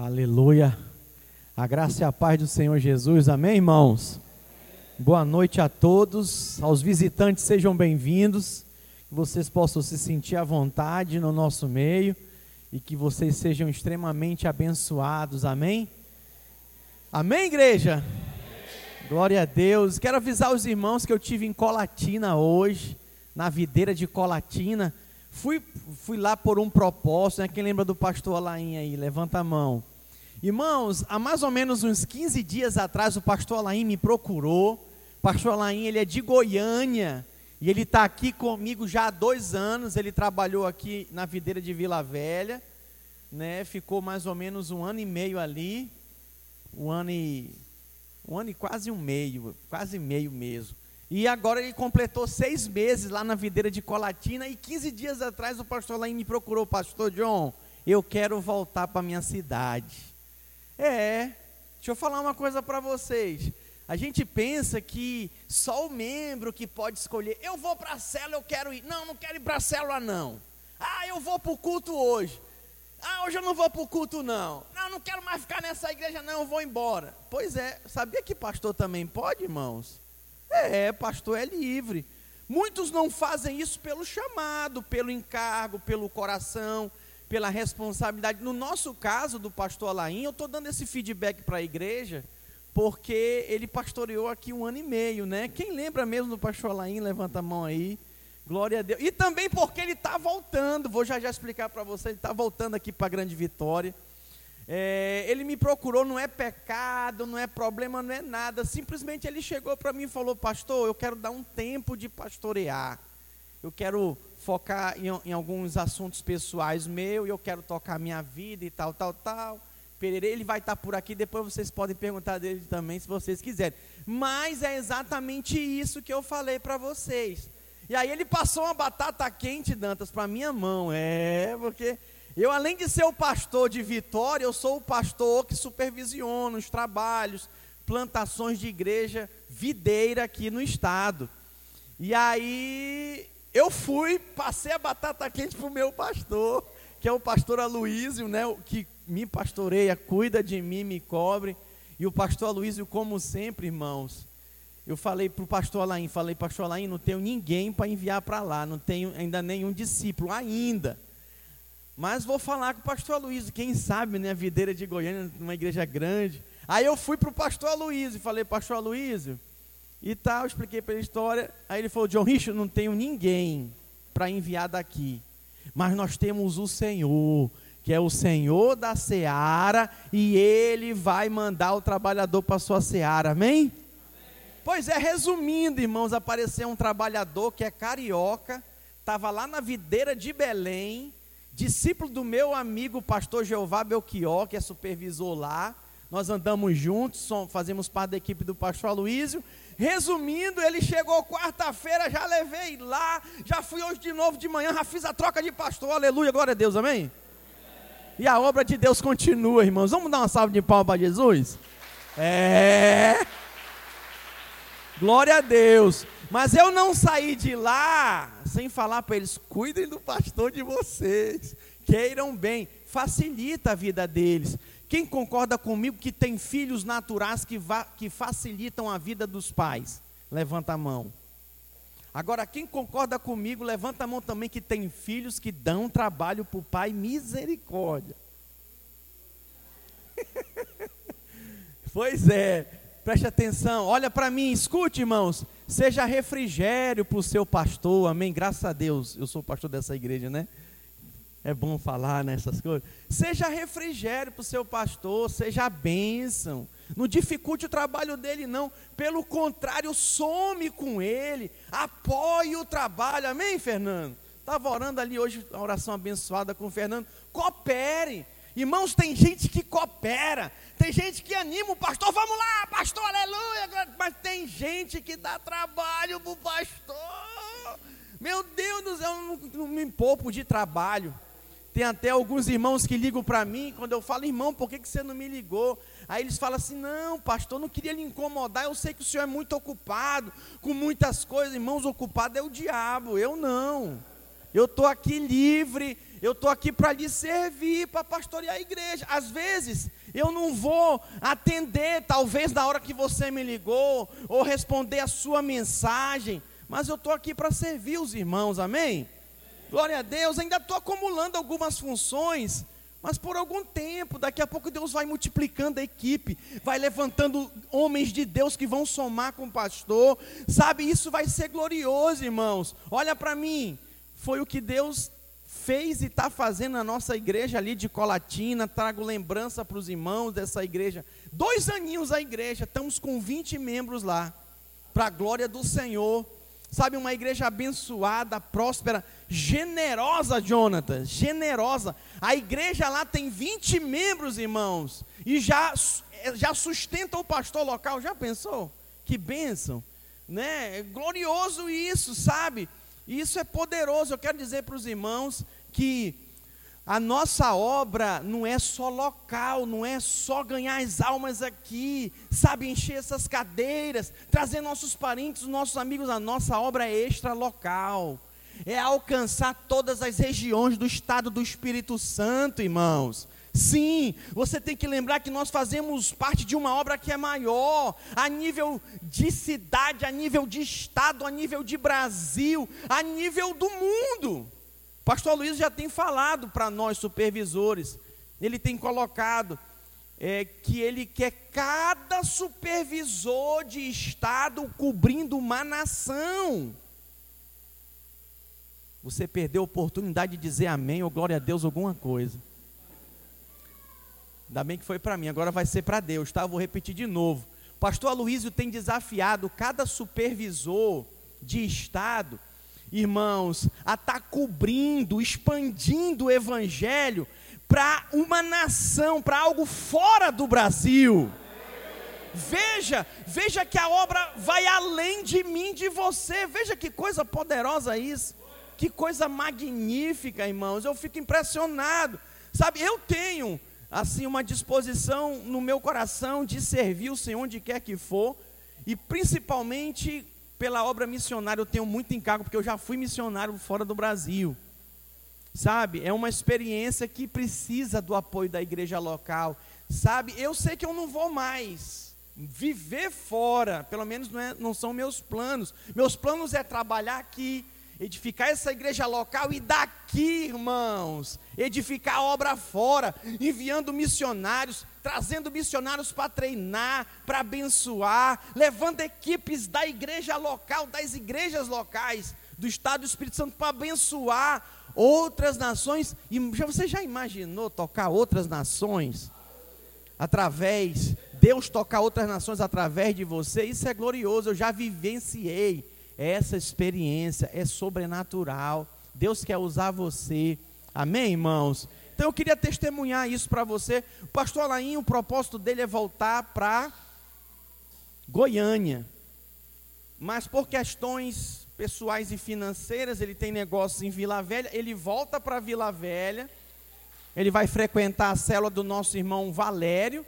Aleluia. A graça e a paz do Senhor Jesus. Amém, irmãos? Boa noite a todos. Aos visitantes, sejam bem-vindos. Que vocês possam se sentir à vontade no nosso meio e que vocês sejam extremamente abençoados. Amém? Amém, igreja? Glória a Deus. Quero avisar os irmãos que eu tive em Colatina hoje, na videira de Colatina. Fui, fui lá por um propósito, né? Quem lembra do pastor Alain aí? Levanta a mão. Irmãos, há mais ou menos uns 15 dias atrás o pastor Alain me procurou. O pastor Alain, ele é de Goiânia e ele está aqui comigo já há dois anos. Ele trabalhou aqui na videira de Vila Velha, né? Ficou mais ou menos um ano e meio ali, um ano e um ano e quase um meio, quase meio mesmo. E agora ele completou seis meses lá na videira de Colatina e 15 dias atrás o pastor Laim me procurou, pastor John, eu quero voltar para minha cidade. É, deixa eu falar uma coisa para vocês. A gente pensa que só o membro que pode escolher, eu vou para a célula, eu quero ir. Não, não quero ir para a célula não. Ah, eu vou para o culto hoje. Ah, hoje eu não vou para o culto não. Não, não quero mais ficar nessa igreja não, eu vou embora. Pois é, sabia que pastor também pode, irmãos? É, pastor é livre. Muitos não fazem isso pelo chamado, pelo encargo, pelo coração, pela responsabilidade. No nosso caso, do pastor Alain, eu estou dando esse feedback para a igreja, porque ele pastoreou aqui um ano e meio, né? Quem lembra mesmo do pastor Alain? Levanta a mão aí. Glória a Deus. E também porque ele está voltando, vou já já explicar para você, ele está voltando aqui para a Grande Vitória. É, ele me procurou, não é pecado, não é problema, não é nada. Simplesmente ele chegou para mim e falou: Pastor, eu quero dar um tempo de pastorear. Eu quero focar em, em alguns assuntos pessoais meus, e eu quero tocar minha vida e tal, tal, tal. Pereira, ele vai estar por aqui, depois vocês podem perguntar dele também, se vocês quiserem. Mas é exatamente isso que eu falei para vocês. E aí ele passou uma batata quente, Dantas, para minha mão. É, porque eu, além de ser o pastor de Vitória, eu sou o pastor que supervisiona os trabalhos, plantações de igreja videira aqui no estado. E aí eu fui, passei a batata quente para o meu pastor, que é o pastor Aloísio, né, que me pastoreia, cuida de mim, me cobre. E o pastor Aloísio, como sempre, irmãos, eu falei para o pastor Alain, falei, pastor Alain, não tenho ninguém para enviar para lá, não tenho ainda nenhum discípulo, ainda. Mas vou falar com o pastor Aloysio, quem sabe, né, a videira de Goiânia, numa igreja grande. Aí eu fui para o pastor Aloysio, falei, pastor Aloysio, e tal, expliquei para ele a história. Aí ele falou, John Richard, não tenho ninguém para enviar daqui. Mas nós temos o Senhor, que é o Senhor da seara, e Ele vai mandar o trabalhador para a sua seara, amém? amém? Pois é, resumindo, irmãos, apareceu um trabalhador que é carioca, estava lá na videira de Belém, discípulo do meu amigo pastor Jeová Belchior, que é supervisor lá. Nós andamos juntos, fazemos parte da equipe do pastor Aloísio. Resumindo, ele chegou quarta-feira, já levei lá, já fui hoje de novo de manhã, já fiz a troca de pastor, aleluia, glória a Deus, amém? E a obra de Deus continua, irmãos. Vamos dar uma salva de palmas para Jesus? É. Glória a Deus. Mas eu não saí de lá sem falar para eles: cuidem do pastor de vocês, queiram bem, facilita a vida deles. Quem concorda comigo que tem filhos naturais que, que facilitam a vida dos pais? Levanta a mão. Agora, quem concorda comigo, levanta a mão também que tem filhos que dão trabalho para o pai, misericórdia. pois é, preste atenção, olha para mim, escute, irmãos. Seja refrigério para o seu pastor, amém? Graças a Deus, eu sou pastor dessa igreja, né? É bom falar nessas né, coisas. Seja refrigério para o seu pastor, seja bênção. Não dificulte o trabalho dele, não. Pelo contrário, some com ele. Apoie o trabalho. Amém, Fernando? Estava orando ali hoje, a oração abençoada com o Fernando. Coopere. Irmãos, tem gente que coopera. Tem gente que anima o pastor, vamos lá, pastor, aleluia. Mas tem gente que dá trabalho para o pastor. Meu Deus do céu, eu não, me poupo de trabalho. Tem até alguns irmãos que ligam para mim, quando eu falo, irmão, por que, que você não me ligou? Aí eles falam assim: não, pastor, não queria lhe incomodar, eu sei que o senhor é muito ocupado, com muitas coisas, irmãos, ocupado é o diabo, eu não. Eu estou aqui livre, Eu estou aqui para lhe servir, para pastorear a igreja. Às vezes, eu não vou atender, talvez na hora que você me ligou, ou responder a sua mensagem, mas eu estou aqui para servir os irmãos, amém? Glória a Deus, ainda estou acumulando algumas funções, mas por algum tempo, daqui a pouco Deus vai multiplicando a equipe, vai levantando homens de Deus que vão somar com o pastor, sabe? Isso vai ser glorioso, irmãos. Olha para mim, foi o que Deus fez e está fazendo na nossa igreja ali de Colatina. Trago lembrança para os irmãos dessa igreja. Dois aninhos a igreja, estamos com 20 membros lá, para a glória do Senhor. Sabe, uma igreja abençoada, próspera, generosa, Jonathan, generosa. A igreja lá tem 20 membros, irmãos, e já, já sustenta o pastor local. Já pensou? Que bênção, né? É glorioso isso, sabe? Isso é poderoso. Eu quero dizer para os irmãos que a nossa obra não é só local, não é só ganhar as almas aqui, sabe, encher essas cadeiras, trazer nossos parentes, nossos amigos, a nossa obra é extra local, é alcançar todas as regiões do estado do Espírito Santo, irmãos. Sim, você tem que lembrar que nós fazemos parte de uma obra que é maior, a nível de cidade, a nível de estado, a nível de Brasil, a nível do mundo. Pastor Luiz já tem falado para nós supervisores, ele tem colocado é, que ele quer cada supervisor de estado cobrindo uma nação. Você perdeu a oportunidade de dizer amém ou glória a Deus alguma coisa. Ainda bem que foi para mim, agora vai ser para Deus, tá? Vou repetir de novo. O pastor Aloysio tem desafiado cada supervisor de estado irmãos, a estar tá cobrindo, expandindo o evangelho para uma nação, para algo fora do Brasil. Veja, veja que a obra vai além de mim, de você. Veja que coisa poderosa isso. Que coisa magnífica, irmãos. Eu fico impressionado. Sabe, eu tenho assim uma disposição no meu coração de servir o Senhor onde quer que for, e principalmente pela obra missionária eu tenho muito encargo, porque eu já fui missionário fora do Brasil. Sabe? É uma experiência que precisa do apoio da igreja local. Sabe? Eu sei que eu não vou mais viver fora, pelo menos não, é, não são meus planos. Meus planos é trabalhar aqui, edificar essa igreja local e daqui, irmãos, edificar a obra fora, enviando missionários, trazendo missionários para treinar, para abençoar, levando equipes da igreja local, das igrejas locais do Estado do Espírito Santo para abençoar outras nações. E você já imaginou tocar outras nações através Deus tocar outras nações através de você? Isso é glorioso. Eu já vivenciei essa experiência, é sobrenatural. Deus quer usar você. Amém, irmãos? Então eu queria testemunhar isso para você. O pastor Alain, o propósito dele é voltar para Goiânia. Mas por questões pessoais e financeiras, ele tem negócios em Vila Velha, ele volta para Vila Velha. Ele vai frequentar a célula do nosso irmão Valério.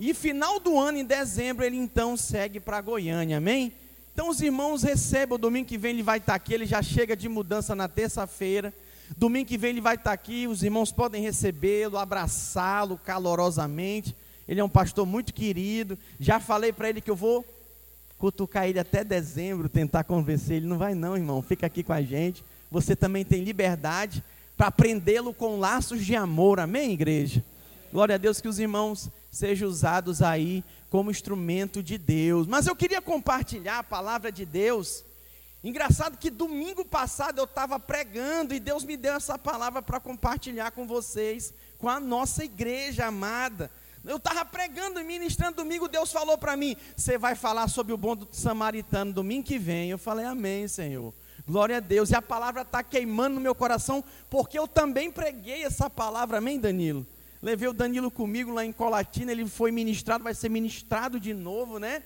E final do ano, em dezembro, ele então segue para Goiânia. Amém? Então os irmãos recebem, o domingo que vem ele vai estar aqui, ele já chega de mudança na terça-feira. Domingo que vem ele vai estar aqui, os irmãos podem recebê-lo, abraçá-lo calorosamente. Ele é um pastor muito querido. Já falei para ele que eu vou cutucar ele até dezembro, tentar convencer ele. Não vai não, irmão, fica aqui com a gente. Você também tem liberdade para prendê-lo com laços de amor. Amém, igreja? Glória a Deus que os irmãos sejam usados aí como instrumento de Deus. Mas eu queria compartilhar a palavra de Deus Engraçado que domingo passado eu estava pregando e Deus me deu essa palavra para compartilhar com vocês, com a nossa igreja amada. Eu estava pregando e ministrando domingo, Deus falou para mim: Você vai falar sobre o bom do samaritano domingo que vem. Eu falei: Amém, Senhor. Glória a Deus. E a palavra está queimando no meu coração, porque eu também preguei essa palavra. Amém, Danilo? Levei o Danilo comigo lá em Colatina, ele foi ministrado, vai ser ministrado de novo, né?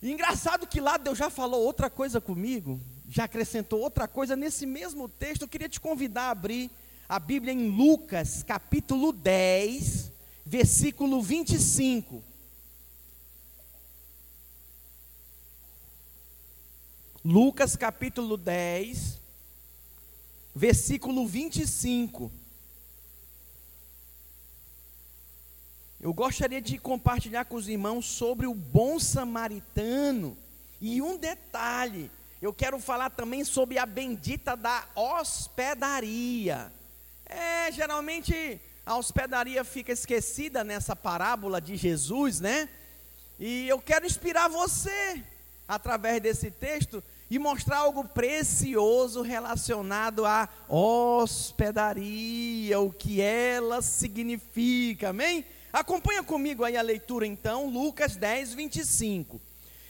E engraçado que lá Deus já falou outra coisa comigo, já acrescentou outra coisa nesse mesmo texto. Eu queria te convidar a abrir a Bíblia em Lucas, capítulo 10, versículo 25. Lucas capítulo 10, versículo 25. Eu gostaria de compartilhar com os irmãos sobre o bom samaritano. E um detalhe, eu quero falar também sobre a bendita da hospedaria. É, geralmente a hospedaria fica esquecida nessa parábola de Jesus, né? E eu quero inspirar você através desse texto e mostrar algo precioso relacionado à hospedaria, o que ela significa, amém? Acompanha comigo aí a leitura então, Lucas 10, 25.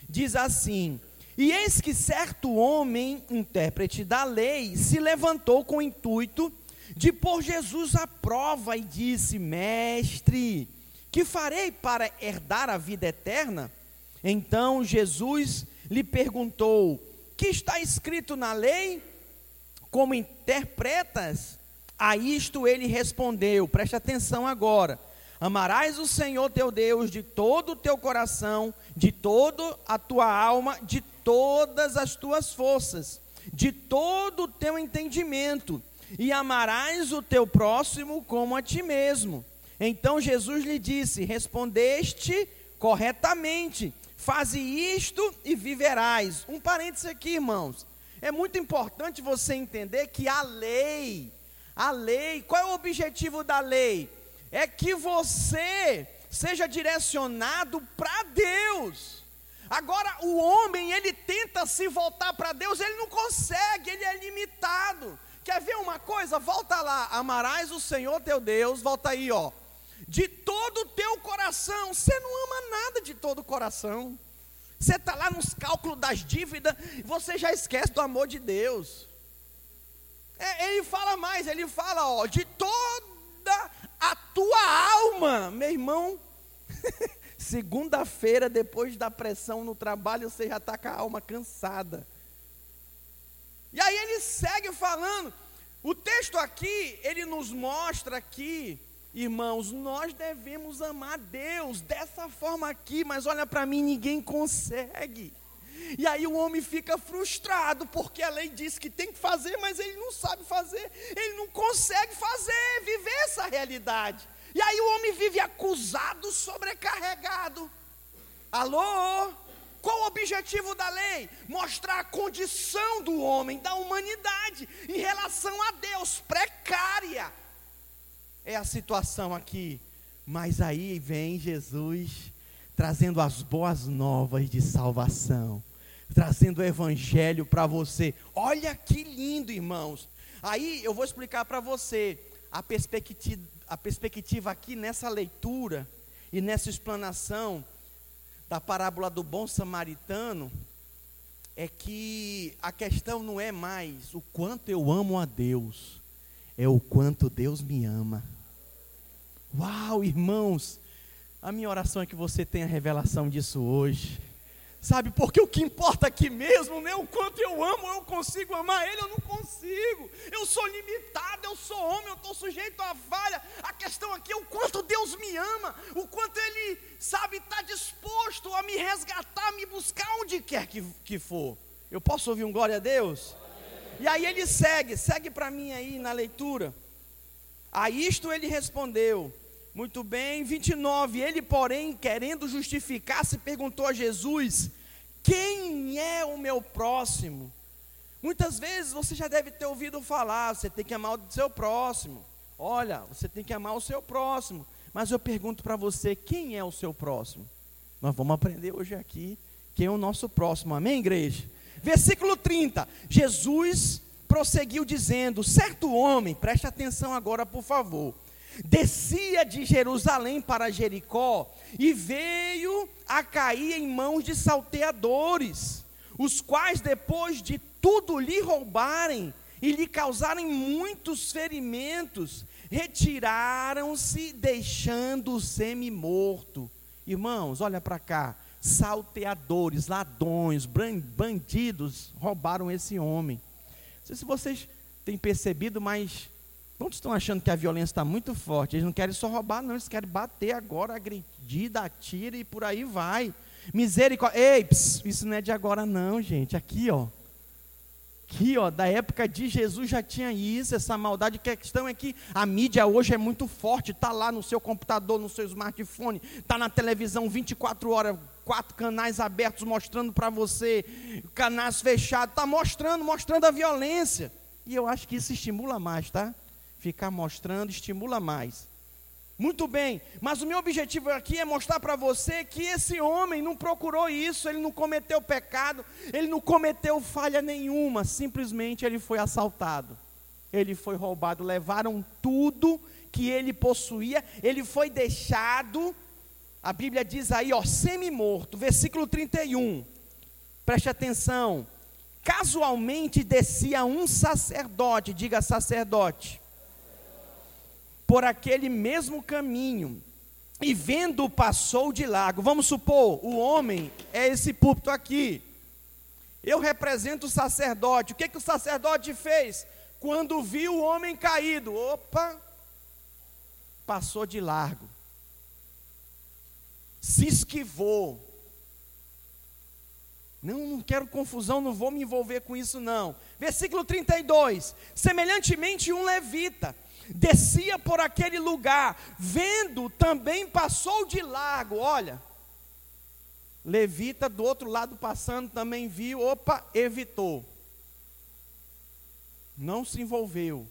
Diz assim: E eis que certo homem, intérprete da lei, se levantou com o intuito de pôr Jesus à prova e disse: Mestre, que farei para herdar a vida eterna? Então Jesus lhe perguntou: Que está escrito na lei? Como interpretas? A isto ele respondeu: Preste atenção agora. Amarás o Senhor teu Deus de todo o teu coração, de toda a tua alma, de todas as tuas forças, de todo o teu entendimento e amarás o teu próximo como a ti mesmo. Então Jesus lhe disse: Respondeste corretamente, faze isto e viverás. Um parênteses aqui, irmãos. É muito importante você entender que a lei, a lei, qual é o objetivo da lei? É que você seja direcionado para Deus. Agora, o homem, ele tenta se voltar para Deus, ele não consegue, ele é limitado. Quer ver uma coisa? Volta lá. Amarás o Senhor teu Deus. Volta aí, ó. De todo o teu coração. Você não ama nada de todo o coração. Você está lá nos cálculos das dívidas. Você já esquece do amor de Deus. É, ele fala mais. Ele fala, ó. De toda a tua alma. Meu irmão. Segunda-feira, depois da pressão no trabalho, você já está com a alma cansada. E aí ele segue falando. O texto aqui, ele nos mostra que, irmãos, nós devemos amar Deus dessa forma aqui, mas olha para mim, ninguém consegue. E aí o homem fica frustrado, porque a lei diz que tem que fazer, mas ele não sabe fazer, ele não consegue fazer, viver essa realidade. E aí o homem vive acusado, sobrecarregado. Alô? Qual o objetivo da lei? Mostrar a condição do homem, da humanidade, em relação a Deus, precária. É a situação aqui. Mas aí vem Jesus trazendo as boas novas de salvação, trazendo o evangelho para você. Olha que lindo, irmãos. Aí eu vou explicar para você a perspectiva, a perspectiva aqui nessa leitura e nessa explanação da parábola do bom samaritano é que a questão não é mais o quanto eu amo a Deus, é o quanto Deus me ama. Uau, irmãos, a minha oração é que você tenha revelação disso hoje. Sabe, porque o que importa aqui mesmo não é o quanto eu amo, eu consigo amar Ele, eu não consigo. Eu sou limitado, eu sou homem, eu estou sujeito à falha. A questão aqui é o quanto Deus me ama, o quanto Ele, sabe, está disposto a me resgatar, a me buscar onde quer que, que for. Eu posso ouvir um glória a Deus? E aí ele segue, segue para mim aí na leitura. A isto ele respondeu: muito bem, 29. Ele, porém, querendo justificar-se, perguntou a Jesus: Quem é o meu próximo? Muitas vezes você já deve ter ouvido falar: você tem que amar o seu próximo. Olha, você tem que amar o seu próximo. Mas eu pergunto para você: quem é o seu próximo? Nós vamos aprender hoje aqui quem é o nosso próximo. Amém, igreja? Versículo 30. Jesus prosseguiu dizendo: Certo homem, preste atenção agora, por favor descia de Jerusalém para Jericó e veio a cair em mãos de salteadores, os quais, depois de tudo lhe roubarem e lhe causarem muitos ferimentos, retiraram-se, deixando o semi-morto. Irmãos, olha para cá. Salteadores, ladrões, bandidos roubaram esse homem. Não sei se vocês têm percebido, mas Quantos estão achando que a violência está muito forte? Eles não querem só roubar, não, eles querem bater agora, agredir, dar tiro e por aí vai. Misericórdia. Ei, pss, isso não é de agora, não, gente. Aqui, ó. aqui, ó, da época de Jesus já tinha isso, essa maldade. A questão é que a mídia hoje é muito forte, está lá no seu computador, no seu smartphone, está na televisão 24 horas, quatro canais abertos mostrando para você, canais fechados, está mostrando, mostrando a violência. E eu acho que isso estimula mais, tá? Ficar mostrando estimula mais. Muito bem, mas o meu objetivo aqui é mostrar para você que esse homem não procurou isso, ele não cometeu pecado, ele não cometeu falha nenhuma, simplesmente ele foi assaltado, ele foi roubado, levaram tudo que ele possuía, ele foi deixado, a Bíblia diz aí, ó, semi-morto, versículo 31, preste atenção, casualmente descia um sacerdote, diga sacerdote, por aquele mesmo caminho, e vendo passou de largo. Vamos supor, o homem é esse púlpito aqui. Eu represento o sacerdote. O que, que o sacerdote fez? Quando viu o homem caído, opa, passou de largo, se esquivou. Não, não quero confusão, não vou me envolver com isso, não. Versículo 32: semelhantemente, um levita descia por aquele lugar, vendo, também passou de largo. Olha, Levita do outro lado passando também viu, opa, evitou. Não se envolveu.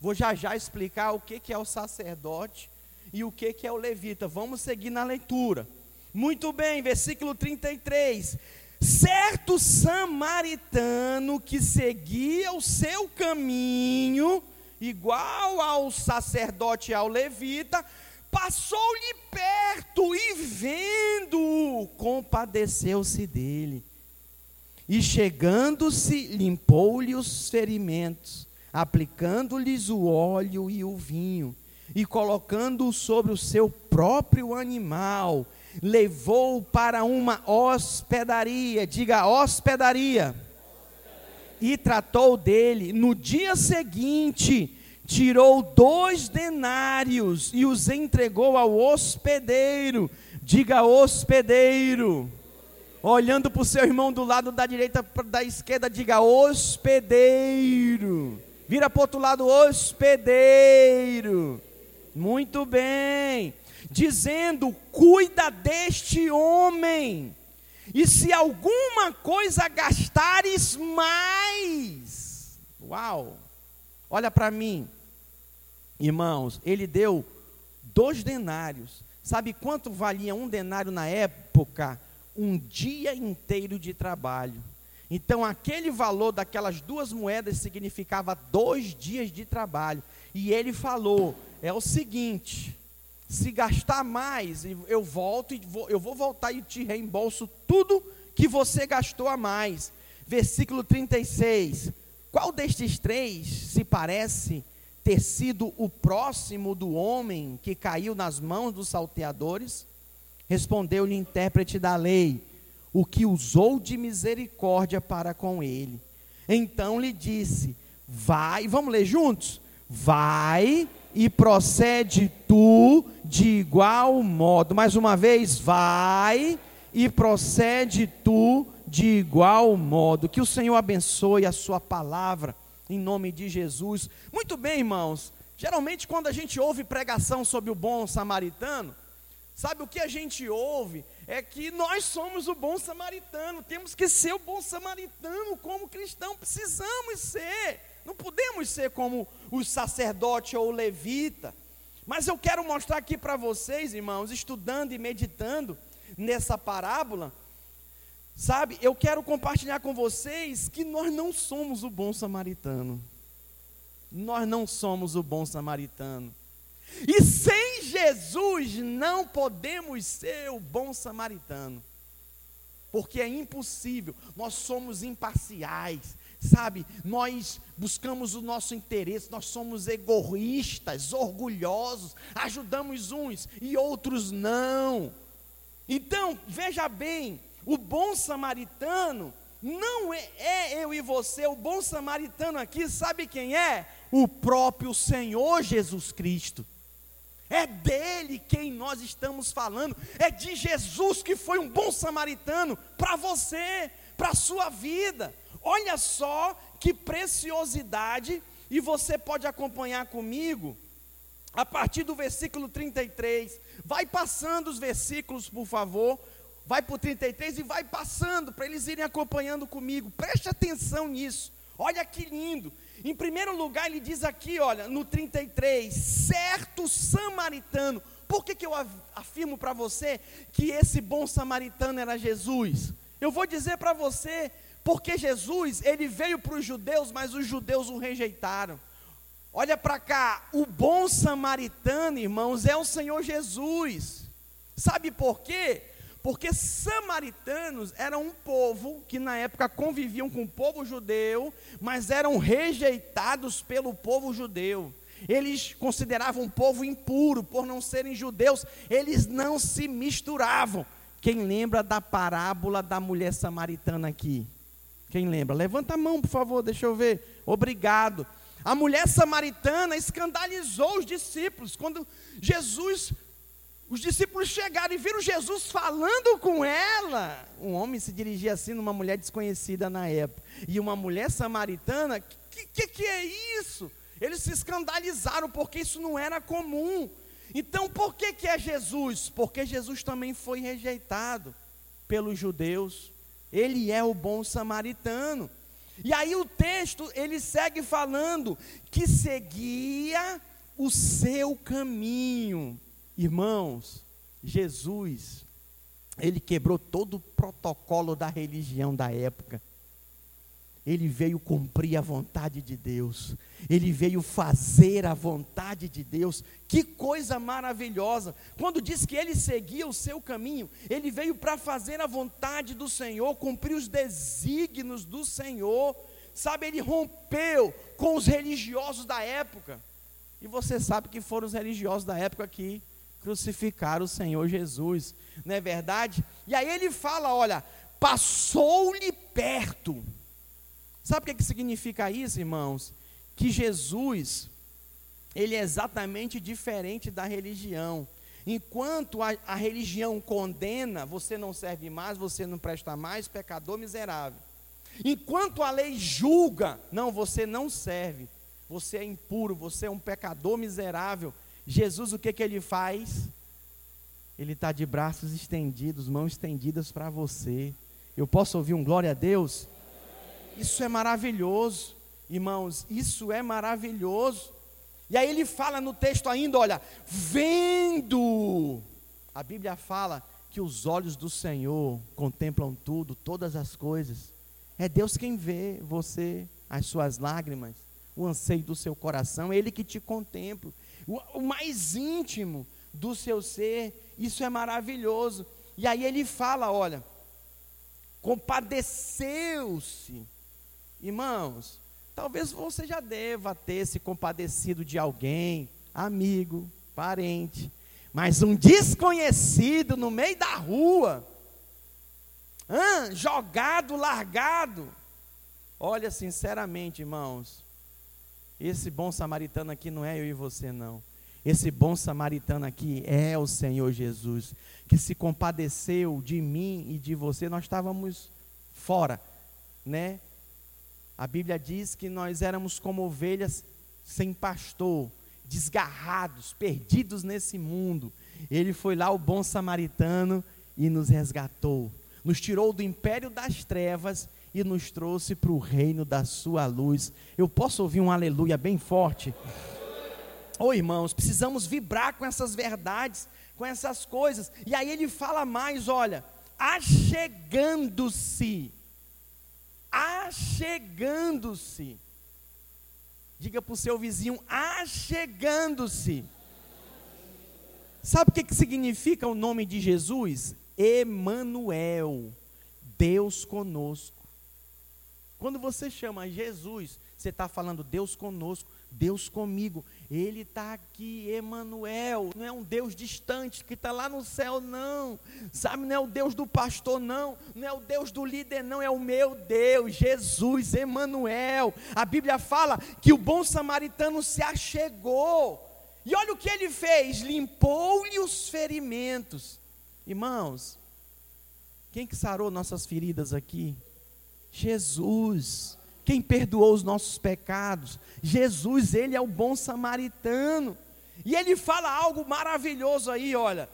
Vou já já explicar o que, que é o sacerdote e o que, que é o levita. Vamos seguir na leitura. Muito bem, versículo 33. Certo samaritano que seguia o seu caminho, igual ao sacerdote e ao levita, passou-lhe perto e vendo, compadeceu-se dele. E chegando-se, limpou-lhe os ferimentos, aplicando-lhes o óleo e o vinho, e colocando-o sobre o seu próprio animal, levou-o para uma hospedaria, diga hospedaria e tratou dele. No dia seguinte, tirou dois denários e os entregou ao hospedeiro. Diga hospedeiro. Olhando para o seu irmão do lado da direita, da esquerda, diga hospedeiro. Vira para o outro lado, hospedeiro. Muito bem. Dizendo: cuida deste homem e se alguma coisa gastares mais, uau, olha para mim, irmãos, ele deu dois denários. Sabe quanto valia um denário na época? Um dia inteiro de trabalho. Então, aquele valor daquelas duas moedas significava dois dias de trabalho. E ele falou: é o seguinte, se gastar mais, eu volto e vou, eu vou voltar e te reembolso tudo que você gastou a mais. Versículo 36. Qual destes três se parece ter sido o próximo do homem que caiu nas mãos dos salteadores? Respondeu-lhe o intérprete da lei, o que usou de misericórdia para com ele. Então lhe disse: Vai, vamos ler juntos? Vai e procede tu de igual modo. Mais uma vez, vai e procede tu de igual modo. Que o Senhor abençoe a sua palavra em nome de Jesus. Muito bem, irmãos. Geralmente quando a gente ouve pregação sobre o bom samaritano, sabe o que a gente ouve? É que nós somos o bom samaritano, temos que ser o bom samaritano como cristão, precisamos ser. Não podemos ser como o sacerdote ou o levita. Mas eu quero mostrar aqui para vocês, irmãos, estudando e meditando nessa parábola, sabe, eu quero compartilhar com vocês que nós não somos o bom samaritano. Nós não somos o bom samaritano. E sem Jesus não podemos ser o bom samaritano. Porque é impossível, nós somos imparciais, Sabe, nós buscamos o nosso interesse, nós somos egoístas, orgulhosos, ajudamos uns e outros não. Então, veja bem, o bom samaritano não é, é, eu e você, o bom samaritano aqui, sabe quem é? O próprio Senhor Jesus Cristo. É dele quem nós estamos falando, é de Jesus que foi um bom samaritano para você, para a sua vida. Olha só que preciosidade, e você pode acompanhar comigo a partir do versículo 33. Vai passando os versículos, por favor. Vai para o 33 e vai passando para eles irem acompanhando comigo. Preste atenção nisso. Olha que lindo. Em primeiro lugar, ele diz aqui, olha, no 33, certo samaritano. Por que, que eu afirmo para você que esse bom samaritano era Jesus? Eu vou dizer para você, porque Jesus, ele veio para os judeus, mas os judeus o rejeitaram. Olha para cá, o bom samaritano, irmãos, é o Senhor Jesus. Sabe por quê? Porque samaritanos eram um povo que na época conviviam com o povo judeu, mas eram rejeitados pelo povo judeu. Eles consideravam um povo impuro por não serem judeus, eles não se misturavam. Quem lembra da parábola da mulher samaritana aqui? Quem lembra? Levanta a mão, por favor, deixa eu ver. Obrigado. A mulher samaritana escandalizou os discípulos. Quando Jesus, os discípulos chegaram e viram Jesus falando com ela. Um homem se dirigia assim numa mulher desconhecida na época. E uma mulher samaritana, que, que, que é isso? Eles se escandalizaram porque isso não era comum. Então, por que, que é Jesus? Porque Jesus também foi rejeitado pelos judeus. Ele é o bom samaritano. E aí o texto, ele segue falando que seguia o seu caminho. Irmãos, Jesus, ele quebrou todo o protocolo da religião da época. Ele veio cumprir a vontade de Deus. Ele veio fazer a vontade de Deus. Que coisa maravilhosa! Quando diz que ele seguia o seu caminho, ele veio para fazer a vontade do Senhor, cumprir os desígnios do Senhor. Sabe, ele rompeu com os religiosos da época. E você sabe que foram os religiosos da época que crucificaram o Senhor Jesus, não é verdade? E aí ele fala: olha, passou-lhe perto Sabe o que, significa isso, irmãos? Que Jesus, ele é exatamente diferente da religião. Enquanto a, a, religião condena, você não serve mais, você não presta mais, pecador miserável. Enquanto a lei julga, não, você não serve, você é impuro, você é um pecador miserável. Jesus, o que, que ele faz? Ele está de braços estendidos, mãos estendidas para você. Eu posso ouvir um glória a Deus? Isso é maravilhoso, irmãos, isso é maravilhoso. E aí ele fala no texto ainda, olha, vendo. A Bíblia fala que os olhos do Senhor contemplam tudo, todas as coisas. É Deus quem vê você, as suas lágrimas, o anseio do seu coração, é Ele que te contempla. O, o mais íntimo do seu ser, isso é maravilhoso. E aí ele fala, olha, compadeceu-se Irmãos, talvez você já deva ter se compadecido de alguém, amigo, parente, mas um desconhecido no meio da rua, jogado, largado. Olha, sinceramente, irmãos, esse bom samaritano aqui não é eu e você, não. Esse bom samaritano aqui é o Senhor Jesus, que se compadeceu de mim e de você. Nós estávamos fora, né? A Bíblia diz que nós éramos como ovelhas sem pastor, desgarrados, perdidos nesse mundo. Ele foi lá, o bom samaritano, e nos resgatou, nos tirou do império das trevas e nos trouxe para o reino da sua luz. Eu posso ouvir um aleluia bem forte? Ô oh, irmãos, precisamos vibrar com essas verdades, com essas coisas. E aí ele fala mais: olha, achegando-se achegando-se. Diga para o seu vizinho, achegando-se. Sabe o que, que significa o nome de Jesus? Emanuel, Deus conosco. Quando você chama Jesus, você está falando Deus conosco, Deus comigo. Ele está aqui, Emanuel. Não é um Deus distante que está lá no céu, não. Sabe, não é o Deus do pastor, não. Não é o Deus do líder, não. É o meu Deus, Jesus, Emanuel. A Bíblia fala que o bom samaritano se achegou. E olha o que ele fez: limpou-lhe os ferimentos. Irmãos, quem que sarou nossas feridas aqui? Jesus, quem perdoou os nossos pecados. Jesus, ele é o bom samaritano. E ele fala algo maravilhoso aí, olha.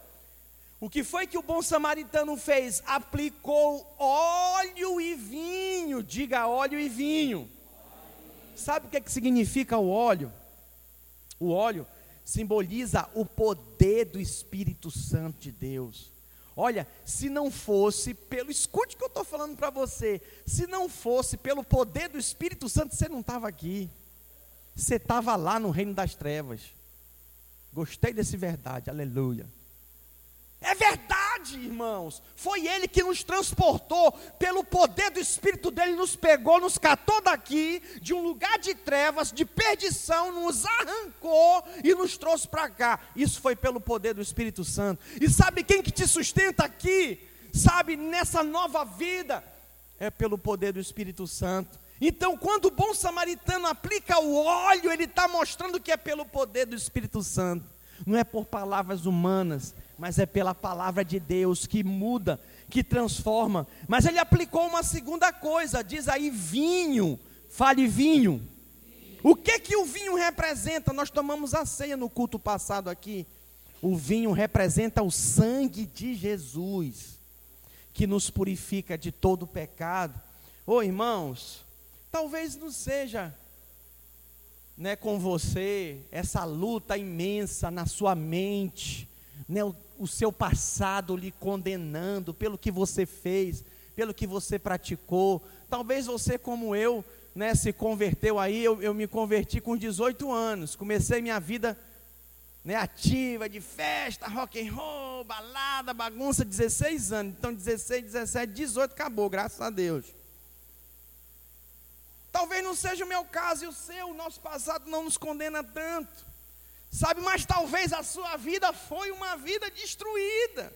O que foi que o bom samaritano fez? Aplicou óleo e vinho. Diga óleo e vinho. Sabe o que, é que significa o óleo? O óleo simboliza o poder do Espírito Santo de Deus. Olha, se não fosse pelo, escute o que eu estou falando para você, se não fosse pelo poder do Espírito Santo, você não estava aqui, você estava lá no reino das trevas. Gostei desse verdade, aleluia. É verdade, irmãos. Foi Ele que nos transportou, pelo poder do Espírito dele, nos pegou, nos catou daqui, de um lugar de trevas, de perdição, nos arrancou e nos trouxe para cá. Isso foi pelo poder do Espírito Santo. E sabe quem que te sustenta aqui? Sabe, nessa nova vida? É pelo poder do Espírito Santo. Então, quando o bom samaritano aplica o óleo, ele está mostrando que é pelo poder do Espírito Santo, não é por palavras humanas, mas é pela palavra de Deus que muda, que transforma. Mas ele aplicou uma segunda coisa, diz aí vinho, fale vinho. O que que o vinho representa? Nós tomamos a ceia no culto passado aqui. O vinho representa o sangue de Jesus, que nos purifica de todo pecado. Ô oh, irmãos, talvez não seja né, com você essa luta imensa na sua mente, né, o, o seu passado lhe condenando pelo que você fez, pelo que você praticou. Talvez você, como eu, né, se converteu aí, eu, eu me converti com 18 anos, comecei minha vida né, ativa, de festa, rock and roll, balada, bagunça, 16 anos. Então 16, 17, 18 acabou, graças a Deus. Talvez não seja o meu caso e o seu, o nosso passado não nos condena tanto. Sabe, mas talvez a sua vida foi uma vida destruída.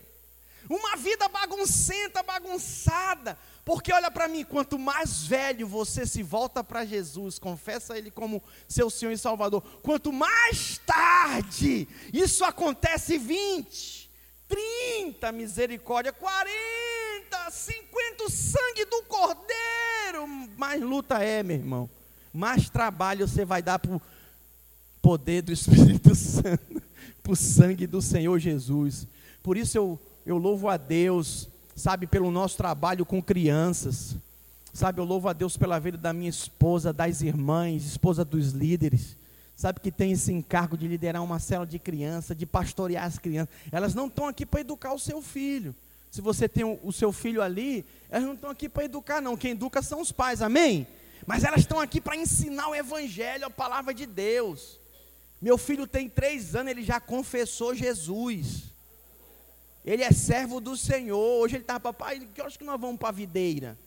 Uma vida baguncenta, bagunçada. Porque olha para mim, quanto mais velho você se volta para Jesus, confessa Ele como seu Senhor e Salvador, quanto mais tarde isso acontece 20, 30, misericórdia, 40, 50, o sangue do Cordeiro, mais luta é, meu irmão. Mais trabalho você vai dar para poder do Espírito Santo, por sangue do Senhor Jesus. Por isso eu, eu louvo a Deus, sabe, pelo nosso trabalho com crianças. Sabe, eu louvo a Deus pela vida da minha esposa, das irmãs, esposa dos líderes. Sabe que tem esse encargo de liderar uma cela de criança, de pastorear as crianças. Elas não estão aqui para educar o seu filho. Se você tem o, o seu filho ali, elas não estão aqui para educar, não. Quem educa são os pais, amém? Mas elas estão aqui para ensinar o Evangelho, a palavra de Deus. Meu filho tem três anos, ele já confessou Jesus. Ele é servo do Senhor. Hoje ele está, papai, que horas que nós vamos para a videira?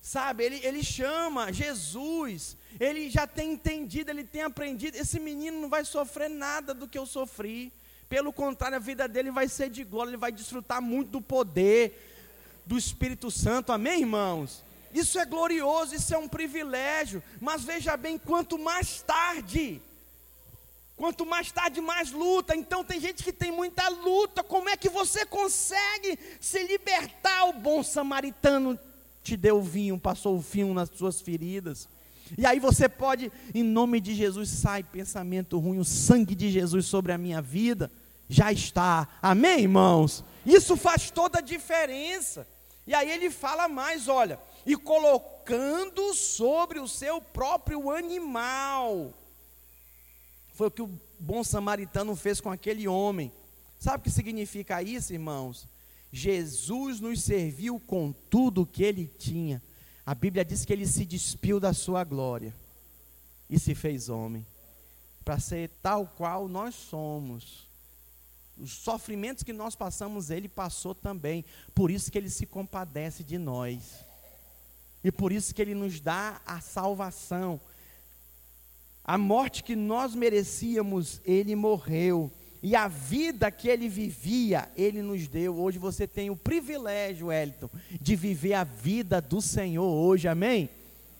Sabe, ele, ele chama Jesus, ele já tem entendido, ele tem aprendido. Esse menino não vai sofrer nada do que eu sofri. Pelo contrário, a vida dele vai ser de glória, ele vai desfrutar muito do poder do Espírito Santo. Amém, irmãos? Isso é glorioso, isso é um privilégio. Mas veja bem, quanto mais tarde Quanto mais tarde, mais luta. Então tem gente que tem muita luta. Como é que você consegue se libertar? O bom samaritano te deu vinho, passou o vinho nas suas feridas. E aí você pode, em nome de Jesus, sai pensamento ruim, o sangue de Jesus sobre a minha vida já está. Amém, irmãos? Isso faz toda a diferença. E aí ele fala mais, olha, e colocando sobre o seu próprio animal. Foi o que o bom samaritano fez com aquele homem. Sabe o que significa isso, irmãos? Jesus nos serviu com tudo o que ele tinha. A Bíblia diz que ele se despiu da sua glória e se fez homem, para ser tal qual nós somos. Os sofrimentos que nós passamos, ele passou também. Por isso que ele se compadece de nós. E por isso que ele nos dá a salvação. A morte que nós merecíamos, ele morreu. E a vida que ele vivia, ele nos deu. Hoje você tem o privilégio, Elton, de viver a vida do Senhor hoje, amém?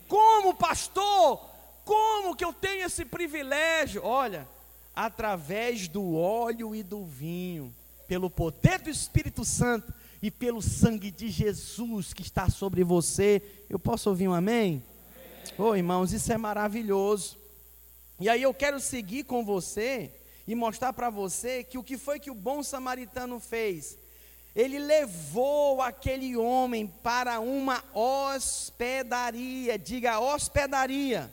Como pastor? Como que eu tenho esse privilégio? Olha, através do óleo e do vinho, pelo poder do Espírito Santo e pelo sangue de Jesus que está sobre você. Eu posso ouvir um amém? Ô oh, irmãos, isso é maravilhoso. E aí eu quero seguir com você e mostrar para você que o que foi que o bom samaritano fez? Ele levou aquele homem para uma hospedaria, diga hospedaria.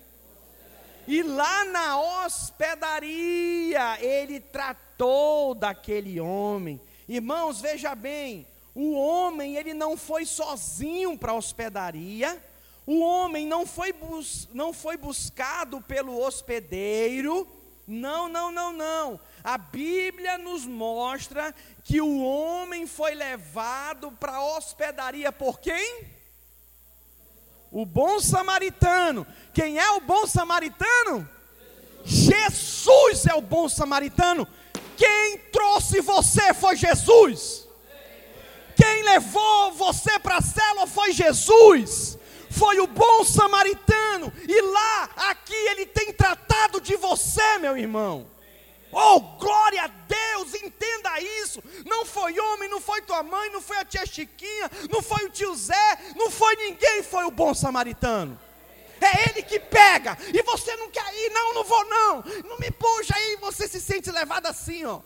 E lá na hospedaria, ele tratou daquele homem. Irmãos, veja bem, o homem, ele não foi sozinho para a hospedaria, o homem não foi, bus não foi buscado pelo hospedeiro, não, não, não, não. A Bíblia nos mostra que o homem foi levado para a hospedaria por quem? O bom samaritano. Quem é o bom samaritano? Jesus é o bom samaritano. Quem trouxe você foi Jesus. Quem levou você para a célula foi Jesus. Foi o bom samaritano. E lá, aqui, ele tem tratado de você, meu irmão. Oh, glória a Deus, entenda isso. Não foi homem, não foi tua mãe, não foi a tia Chiquinha, não foi o tio Zé, não foi ninguém, foi o bom samaritano. É ele que pega, e você não quer ir, não, não vou não, não me puxa aí, você se sente levado assim, ó.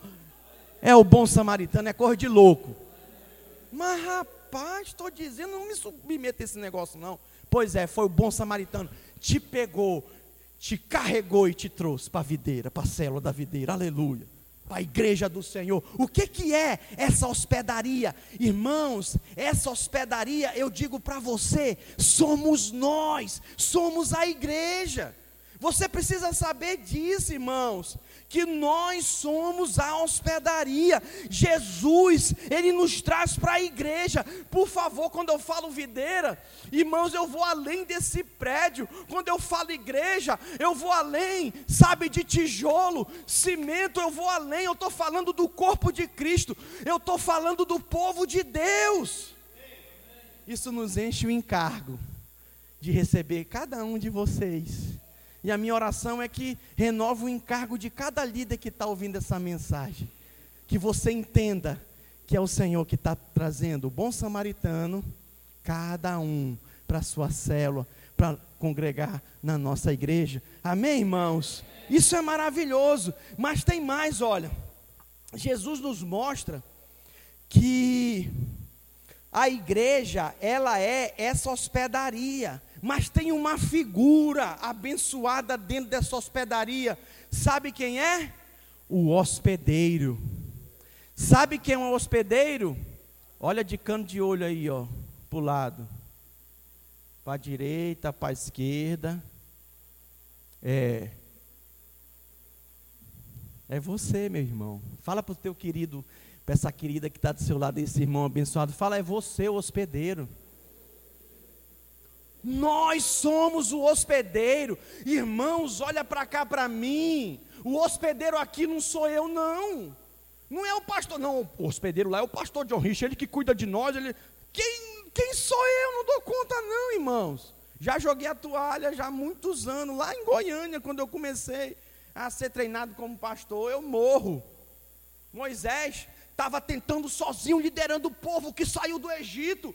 É o bom samaritano, é cor de louco. Mas rapaz, estou dizendo, não me submeta a esse negócio não. Pois é, foi o bom samaritano, te pegou, te carregou e te trouxe para a videira, para a célula da videira, aleluia. Para a igreja do Senhor. O que, que é essa hospedaria? Irmãos, essa hospedaria, eu digo para você, somos nós, somos a igreja. Você precisa saber disso, irmãos que nós somos a hospedaria. Jesus, Ele nos traz para a igreja. Por favor, quando eu falo videira, irmãos, eu vou além desse prédio. Quando eu falo igreja, eu vou além, sabe, de tijolo, cimento, eu vou além. Eu estou falando do corpo de Cristo, eu estou falando do povo de Deus. Isso nos enche o encargo de receber cada um de vocês e a minha oração é que renove o encargo de cada líder que está ouvindo essa mensagem. Que você entenda que é o Senhor que está trazendo o bom samaritano, cada um para a sua célula, para congregar na nossa igreja. Amém, irmãos? Isso é maravilhoso. Mas tem mais, olha. Jesus nos mostra que a igreja, ela é essa hospedaria mas tem uma figura abençoada dentro dessa hospedaria. Sabe quem é? O hospedeiro. Sabe quem é um hospedeiro? Olha de canto de olho aí, ó, para o lado. Para a direita, para a esquerda. É. É você, meu irmão. Fala para o teu querido, para essa querida que está do seu lado, esse irmão abençoado. Fala, é você o hospedeiro. Nós somos o hospedeiro. Irmãos, olha para cá para mim. O hospedeiro aqui não sou eu, não. Não é o pastor, não. O hospedeiro lá é o pastor John Rich, ele que cuida de nós. Ele... Quem, quem sou eu? Não dou conta, não, irmãos. Já joguei a toalha já há muitos anos, lá em Goiânia, quando eu comecei a ser treinado como pastor, eu morro. Moisés estava tentando sozinho, liderando o povo que saiu do Egito.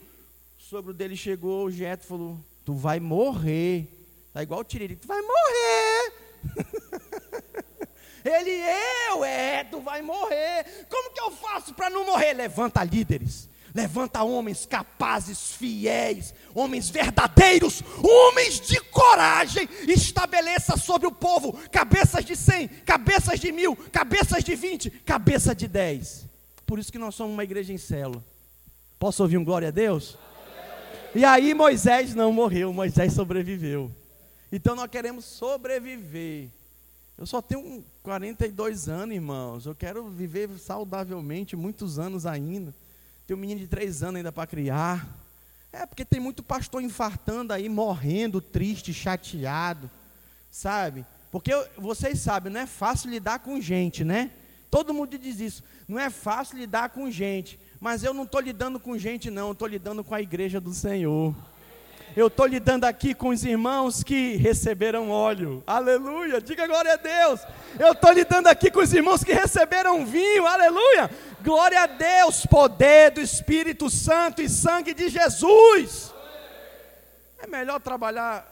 O sogro dele chegou, o Jeto falou: tu vai morrer. Tá igual o Tiriri, tu vai morrer. Ele, eu, é, tu vai morrer. Como que eu faço para não morrer? Levanta líderes, levanta homens capazes, fiéis, homens verdadeiros, homens de coragem. Estabeleça sobre o povo cabeças de cem, cabeças de mil, cabeças de vinte, cabeça de dez. Por isso que nós somos uma igreja em célula. Posso ouvir um glória a Deus? E aí Moisés não morreu, Moisés sobreviveu. Então nós queremos sobreviver. Eu só tenho 42 anos, irmãos. Eu quero viver saudavelmente muitos anos ainda. Tenho um menino de 3 anos ainda para criar. É porque tem muito pastor infartando aí, morrendo, triste, chateado. Sabe? Porque vocês sabem, não é fácil lidar com gente, né? Todo mundo diz isso. Não é fácil lidar com gente. Mas eu não estou lidando com gente, não, estou lidando com a igreja do Senhor. Eu estou lidando aqui com os irmãos que receberam óleo. Aleluia. Diga glória a Deus. Eu estou lidando aqui com os irmãos que receberam vinho. Aleluia. Glória a Deus. Poder do Espírito Santo e sangue de Jesus. É melhor trabalhar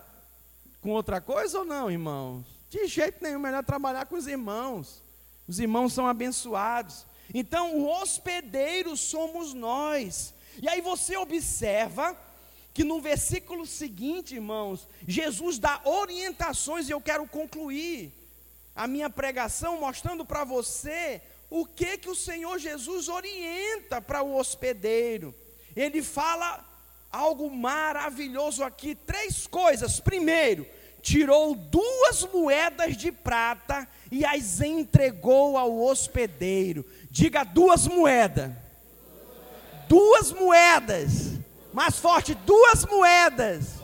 com outra coisa ou não, irmãos? De jeito nenhum, é melhor trabalhar com os irmãos. Os irmãos são abençoados. Então, o hospedeiro somos nós. E aí você observa que no versículo seguinte, irmãos, Jesus dá orientações e eu quero concluir a minha pregação mostrando para você o que que o Senhor Jesus orienta para o hospedeiro. Ele fala algo maravilhoso aqui, três coisas. Primeiro, tirou duas moedas de prata e as entregou ao hospedeiro. Diga duas moedas. Duas moedas mais forte, duas moedas.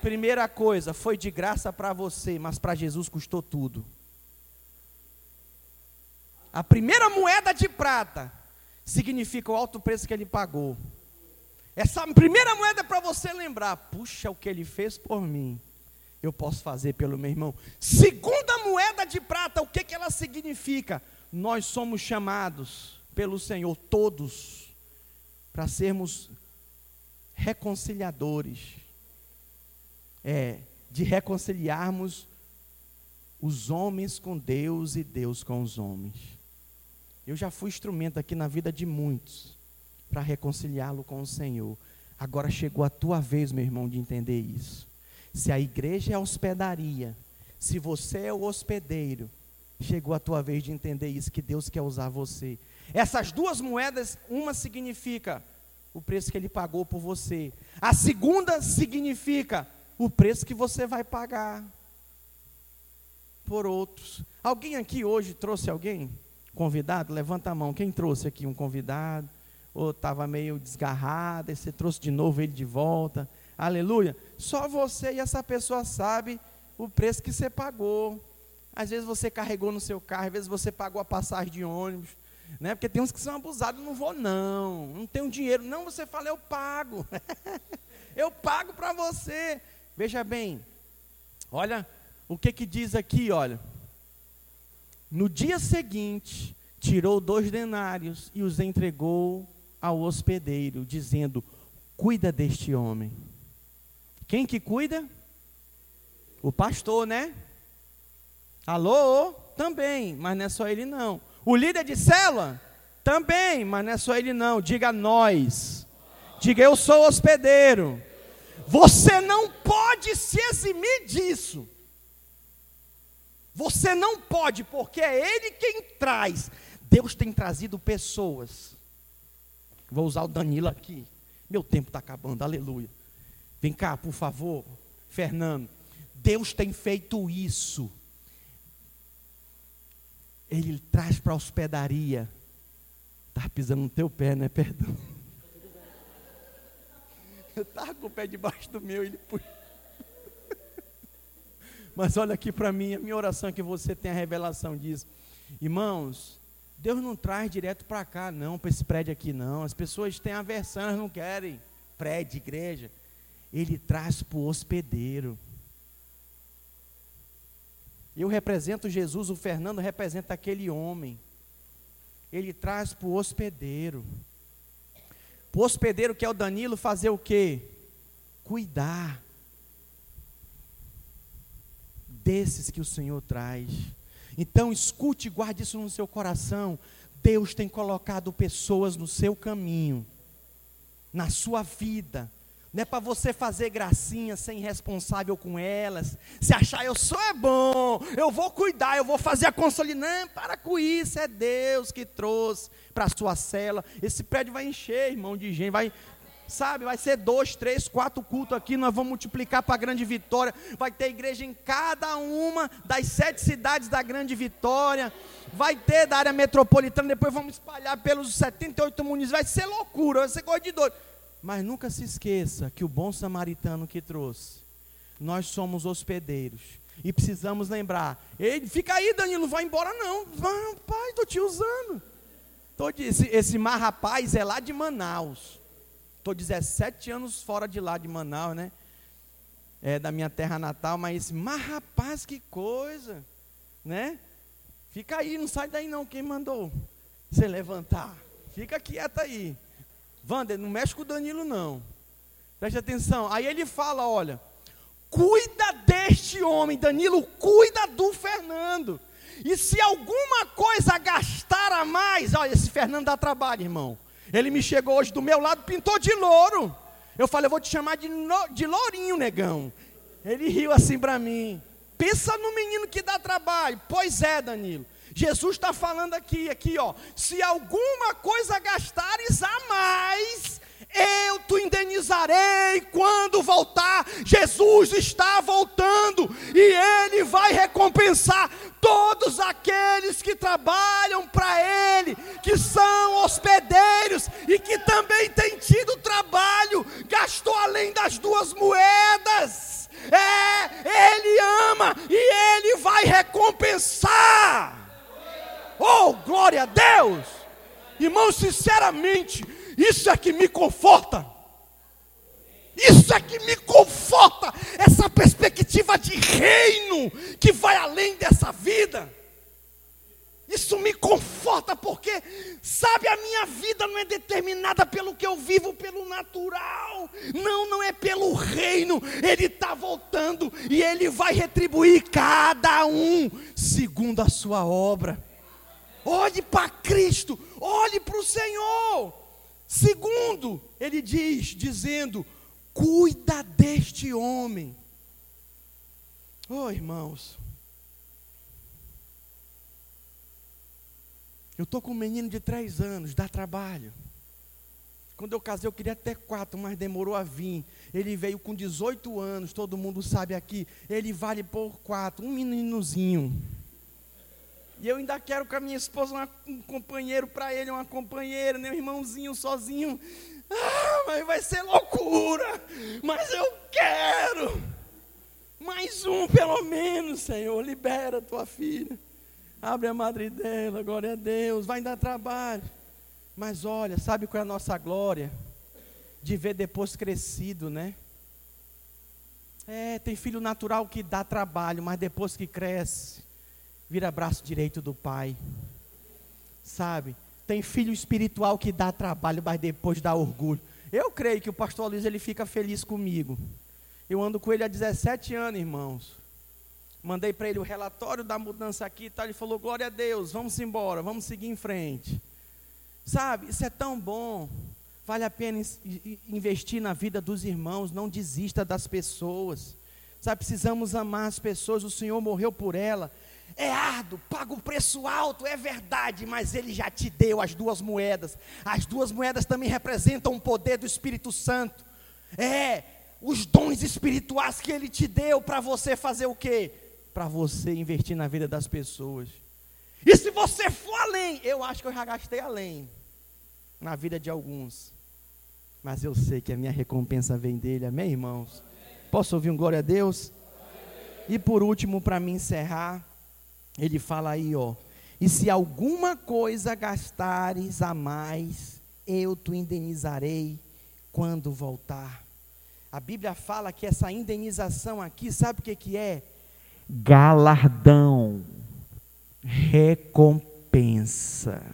Primeira coisa, foi de graça para você, mas para Jesus custou tudo. A primeira moeda de prata significa o alto preço que ele pagou. Essa primeira moeda é para você lembrar, puxa, o que ele fez por mim, eu posso fazer pelo meu irmão. Segunda moeda de prata, o que, que ela significa? Nós somos chamados pelo Senhor, todos, para sermos reconciliadores. É, de reconciliarmos os homens com Deus e Deus com os homens. Eu já fui instrumento aqui na vida de muitos para reconciliá-lo com o Senhor. Agora chegou a tua vez, meu irmão, de entender isso. Se a igreja é a hospedaria, se você é o hospedeiro, chegou a tua vez de entender isso, que Deus quer usar você. Essas duas moedas, uma significa o preço que ele pagou por você. A segunda significa o preço que você vai pagar por outros. Alguém aqui hoje trouxe alguém? Convidado? Levanta a mão. Quem trouxe aqui um convidado? Ou estava meio desgarrado, e você trouxe de novo ele de volta. Aleluia. Só você e essa pessoa sabe o preço que você pagou. Às vezes você carregou no seu carro, às vezes você pagou a passagem de ônibus, né? Porque tem uns que são abusados, não vou não, não tenho dinheiro. Não, você fala, eu pago. eu pago para você. Veja bem, olha o que que diz aqui, olha. No dia seguinte, tirou dois denários e os entregou ao hospedeiro, dizendo: Cuida deste homem. Quem que cuida? O pastor, né? Alô? Também, mas não é só ele não. O líder de célula? Também, mas não é só ele não. Diga nós. Diga eu sou hospedeiro. Você não pode se eximir disso. Você não pode, porque é Ele quem traz. Deus tem trazido pessoas. Vou usar o Danilo aqui. Meu tempo está acabando, aleluia. Vem cá, por favor, Fernando. Deus tem feito isso ele traz para a hospedaria. Estava pisando no teu pé, né? Perdão. Eu estava com o pé debaixo do meu, ele puxa. Mas olha aqui para mim, a minha oração é que você tenha a revelação disso. Irmãos, Deus não traz direto para cá, não, para esse prédio aqui, não. As pessoas têm aversão, elas não querem prédio, igreja. Ele traz para o hospedeiro. Eu represento Jesus, o Fernando representa aquele homem. Ele traz para o hospedeiro. Para o hospedeiro que é o Danilo fazer o quê? Cuidar desses que o Senhor traz. Então escute e guarde isso no seu coração. Deus tem colocado pessoas no seu caminho, na sua vida, não é para você fazer gracinha, ser irresponsável com elas, se achar eu sou é bom, eu vou cuidar, eu vou fazer a consolidar. Não, para com isso, é Deus que trouxe para a sua cela. Esse prédio vai encher, irmão, de gente, vai, sabe, vai ser dois, três, quatro cultos aqui, nós vamos multiplicar para a grande vitória. Vai ter igreja em cada uma das sete cidades da grande vitória. Vai ter da área metropolitana, depois vamos espalhar pelos 78 municípios. Vai ser loucura, vai ser coisa de doido. Mas nunca se esqueça que o bom samaritano que trouxe, nós somos hospedeiros. E precisamos lembrar. Ei, fica aí, Danilo, não vai embora não. Vai, pai, estou te usando. Tô, esse, esse mar rapaz é lá de Manaus. Estou 17 anos fora de lá, de Manaus, né? É, da minha terra natal, mas, mas rapaz, que coisa, né? Fica aí, não sai daí não, quem mandou você levantar? Fica quieta aí. Wander, não mexe com o Danilo não. Preste atenção. Aí ele fala, olha, cuida deste homem, Danilo, cuida do Fernando. E se alguma coisa gastar a mais, olha, esse Fernando dá trabalho, irmão. Ele me chegou hoje do meu lado, pintou de louro. Eu falei, eu vou te chamar de, no, de lourinho, negão. Ele riu assim para mim. Pensa no menino que dá trabalho. Pois é, Danilo. Jesus está falando aqui, aqui, ó. Se alguma coisa gastares a mais, eu te indenizarei quando voltar. Jesus está voltando e ele vai recompensar todos aqueles que trabalham para ele, que são hospedeiros e que também têm tido trabalho, gastou além das duas moedas. É, ele ama e ele vai recompensar. Oh, glória a Deus! Irmão, sinceramente, isso é que me conforta. Isso é que me conforta, essa perspectiva de reino que vai além dessa vida. Isso me conforta porque, sabe, a minha vida não é determinada pelo que eu vivo, pelo natural. Não, não é pelo reino. Ele está voltando e ele vai retribuir cada um segundo a sua obra. Olhe para Cristo, olhe para o Senhor. Segundo, ele diz, dizendo: cuida deste homem. Oh, irmãos. Eu estou com um menino de três anos, dá trabalho. Quando eu casei, eu queria até quatro, mas demorou a vir. Ele veio com 18 anos, todo mundo sabe aqui. Ele vale por quatro, um meninozinho. E eu ainda quero com a minha esposa um companheiro para ele, uma companheira, meu irmãozinho sozinho. Ah, mas vai ser loucura. Mas eu quero. Mais um pelo menos, Senhor. Libera tua filha. Abre a madre dela, glória a Deus. Vai dar trabalho. Mas olha, sabe qual é a nossa glória? De ver depois crescido, né? É, tem filho natural que dá trabalho, mas depois que cresce, vira braço direito do pai. Sabe? Tem filho espiritual que dá trabalho, mas depois dá orgulho. Eu creio que o pastor Luiz ele fica feliz comigo. Eu ando com ele há 17 anos, irmãos. Mandei para ele o relatório da mudança aqui e tal. Ele falou: Glória a Deus, vamos embora, vamos seguir em frente. Sabe, isso é tão bom. Vale a pena investir na vida dos irmãos, não desista das pessoas. Sabe, precisamos amar as pessoas, o Senhor morreu por ela. É árduo, paga um preço alto, é verdade, mas ele já te deu as duas moedas. As duas moedas também representam o poder do Espírito Santo. É, os dons espirituais que ele te deu para você fazer o quê? Para você investir na vida das pessoas. E se você for além, eu acho que eu já gastei além na vida de alguns. Mas eu sei que a minha recompensa vem dele, amém, irmãos? Posso ouvir um glória a Deus? E por último, para me encerrar, ele fala aí, ó. E se alguma coisa gastares a mais, eu te indenizarei quando voltar. A Bíblia fala que essa indenização aqui, sabe o que, que é? Galardão, recompensa.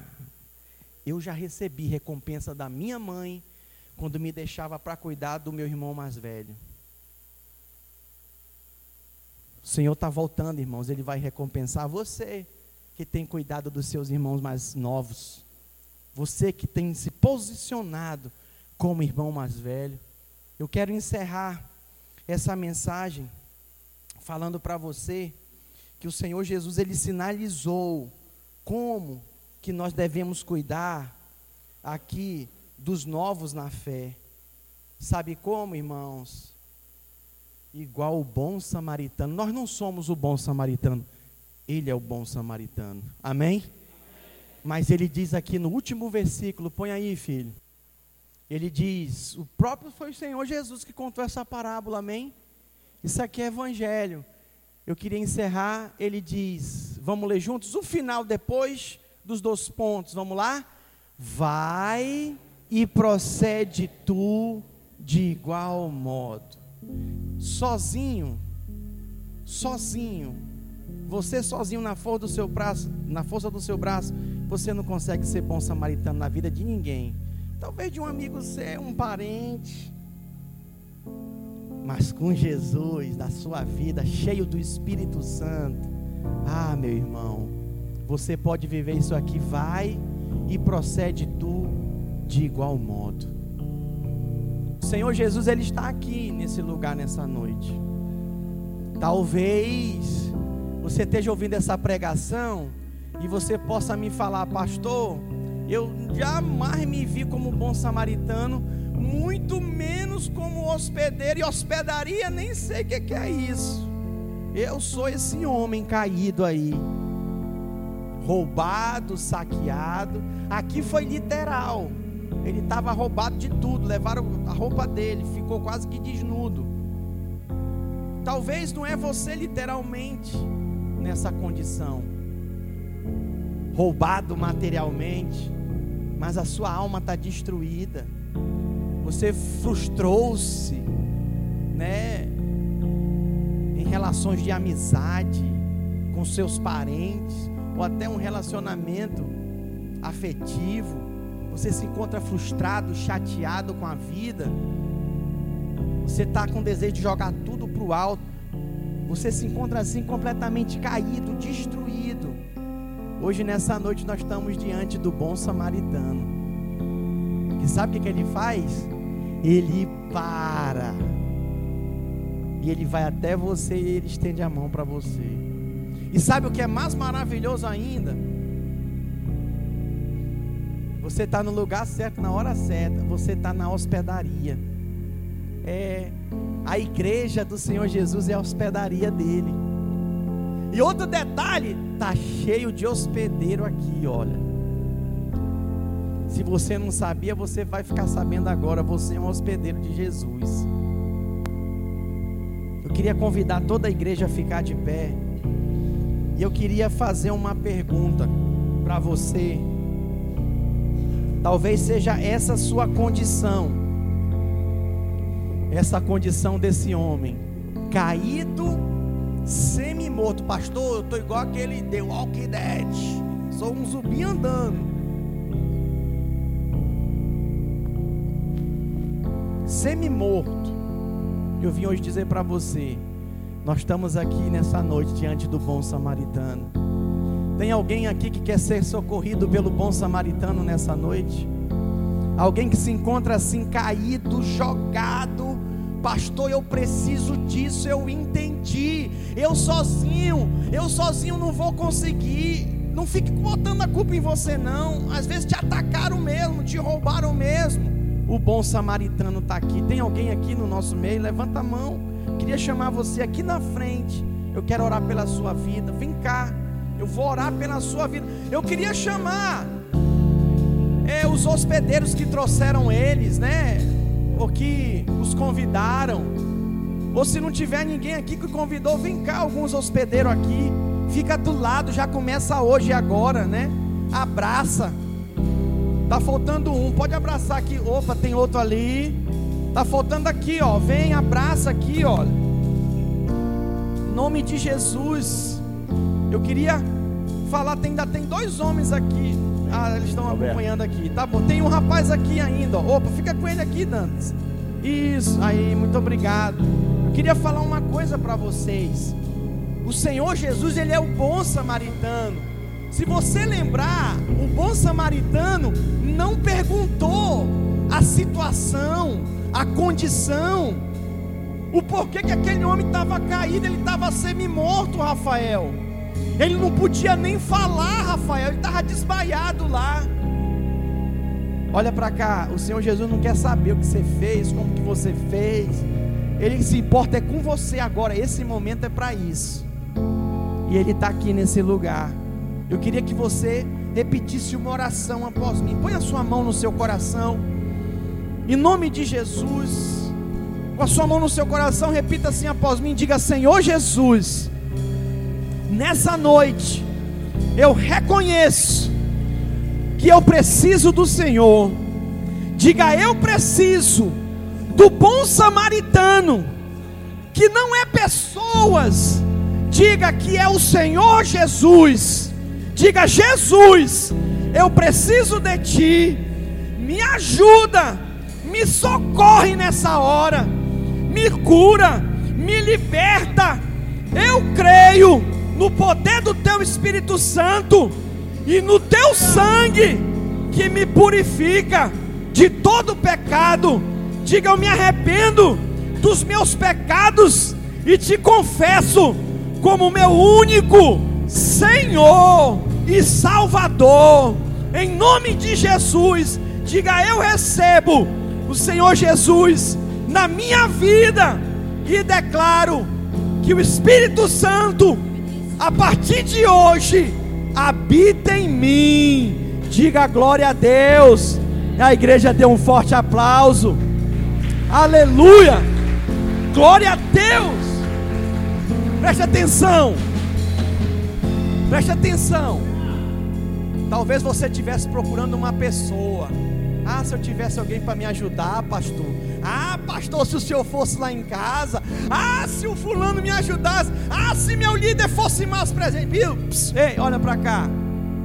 Eu já recebi recompensa da minha mãe quando me deixava para cuidar do meu irmão mais velho. O Senhor está voltando, irmãos, Ele vai recompensar você que tem cuidado dos seus irmãos mais novos. Você que tem se posicionado como irmão mais velho. Eu quero encerrar essa mensagem falando para você que o Senhor Jesus ele sinalizou como que nós devemos cuidar aqui dos novos na fé. Sabe como, irmãos? Igual o bom samaritano. Nós não somos o bom samaritano, ele é o bom samaritano. Amém? Mas ele diz aqui no último versículo, põe aí, filho. Ele diz: o próprio foi o Senhor Jesus que contou essa parábola, amém? Isso aqui é evangelho. Eu queria encerrar, ele diz: vamos ler juntos? O final depois dos dois pontos, vamos lá? Vai e procede tu de igual modo. Sozinho, sozinho, você sozinho na força do seu braço, na força do seu braço, você não consegue ser bom samaritano na vida de ninguém. Talvez de um amigo seu, um parente. Mas com Jesus na sua vida, cheio do Espírito Santo, ah, meu irmão, você pode viver isso aqui, vai e procede tu de igual modo. Senhor Jesus, Ele está aqui nesse lugar nessa noite. Talvez você esteja ouvindo essa pregação e você possa me falar, pastor, eu jamais me vi como bom samaritano, muito menos como hospedeiro e hospedaria, nem sei o que é isso. Eu sou esse homem caído aí, roubado, saqueado. Aqui foi literal. Ele estava roubado de tudo, levaram a roupa dele, ficou quase que desnudo. Talvez não é você literalmente nessa condição, roubado materialmente, mas a sua alma está destruída. Você frustrou-se, né, em relações de amizade com seus parentes, ou até um relacionamento afetivo você se encontra frustrado, chateado com a vida, você está com desejo de jogar tudo para o alto, você se encontra assim completamente caído, destruído. Hoje, nessa noite, nós estamos diante do bom samaritano. E sabe o que, que ele faz? Ele para. E ele vai até você e ele estende a mão para você. E sabe o que é mais maravilhoso ainda? Você está no lugar certo, na hora certa. Você está na hospedaria. É a igreja do Senhor Jesus é a hospedaria dele. E outro detalhe, tá cheio de hospedeiro aqui, olha. Se você não sabia, você vai ficar sabendo agora. Você é um hospedeiro de Jesus. Eu queria convidar toda a igreja a ficar de pé. E eu queria fazer uma pergunta para você. Talvez seja essa sua condição, essa condição desse homem, caído, semi-morto. Pastor, eu estou igual aquele The Walking Dead, sou um zumbi andando. Semi-morto. Eu vim hoje dizer para você, nós estamos aqui nessa noite diante do bom samaritano. Tem alguém aqui que quer ser socorrido pelo bom samaritano nessa noite? Alguém que se encontra assim caído, jogado, pastor, eu preciso disso, eu entendi. Eu sozinho, eu sozinho não vou conseguir. Não fique botando a culpa em você, não. Às vezes te atacaram mesmo, te roubaram mesmo. O bom samaritano está aqui. Tem alguém aqui no nosso meio? Levanta a mão. Queria chamar você aqui na frente. Eu quero orar pela sua vida. Vem cá. Eu vou orar pela sua vida. Eu queria chamar é, os hospedeiros que trouxeram eles, né? Ou que os convidaram. Ou se não tiver ninguém aqui que convidou, vem cá alguns hospedeiros aqui. Fica do lado, já começa hoje e agora, né? Abraça. Tá faltando um, pode abraçar aqui. Opa, tem outro ali. Tá faltando aqui, ó. Vem, abraça aqui, ó. Em nome de Jesus. Eu queria falar, tem, ainda tem dois homens aqui. Ah, eles estão acompanhando aqui. Tá bom, tem um rapaz aqui ainda. Ó. Opa, fica com ele aqui, Dantes. Isso, aí, muito obrigado. Eu queria falar uma coisa para vocês. O Senhor Jesus, ele é o bom samaritano. Se você lembrar, o bom samaritano não perguntou a situação, a condição, o porquê que aquele homem estava caído, ele estava semi-morto, Rafael. Ele não podia nem falar, Rafael, ele estava desmaiado lá. Olha para cá, o Senhor Jesus não quer saber o que você fez, como que você fez. Ele se importa é com você agora. Esse momento é para isso. E Ele está aqui nesse lugar. Eu queria que você repetisse uma oração após mim. Põe a sua mão no seu coração. Em nome de Jesus. Com a sua mão no seu coração, repita assim após mim. Diga: Senhor Jesus nessa noite, eu reconheço que eu preciso do Senhor. Diga: Eu preciso do bom samaritano, que não é pessoas. Diga que é o Senhor Jesus. Diga: Jesus, eu preciso de ti. Me ajuda, me socorre nessa hora, me cura, me liberta. Eu creio no poder do teu Espírito Santo e no teu sangue que me purifica de todo pecado. Diga: Eu me arrependo dos meus pecados e te confesso como meu único Senhor e Salvador. Em nome de Jesus, diga: Eu recebo o Senhor Jesus na minha vida e declaro que o Espírito Santo, a partir de hoje, habita em mim. Diga glória a Deus. A igreja deu um forte aplauso. Aleluia! Glória a Deus! Preste atenção. Preste atenção. Talvez você estivesse procurando uma pessoa. Ah, se eu tivesse alguém para me ajudar, pastor. Ah, pastor, se o senhor fosse lá em casa. Ah, se o fulano me ajudasse. Ah, se meu líder fosse mais presente. Viu? ei, olha para cá.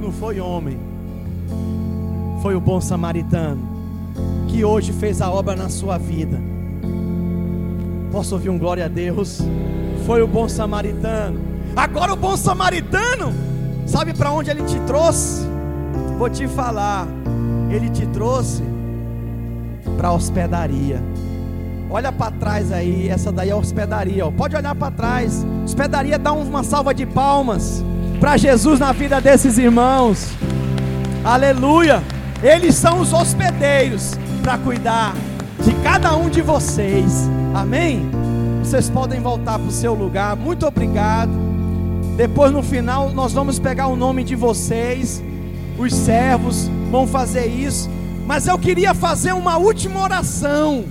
Não foi homem foi o bom samaritano que hoje fez a obra na sua vida. Posso ouvir um glória a Deus? Foi o bom samaritano. Agora o bom samaritano, sabe para onde ele te trouxe? Vou te falar. Ele te trouxe para a hospedaria. Olha para trás aí, essa daí é a hospedaria. Ó. Pode olhar para trás. Hospedaria dá uma salva de palmas para Jesus na vida desses irmãos. Aleluia. Eles são os hospedeiros para cuidar de cada um de vocês. Amém? Vocês podem voltar para o seu lugar. Muito obrigado. Depois no final nós vamos pegar o nome de vocês. Os servos vão fazer isso. Mas eu queria fazer uma última oração.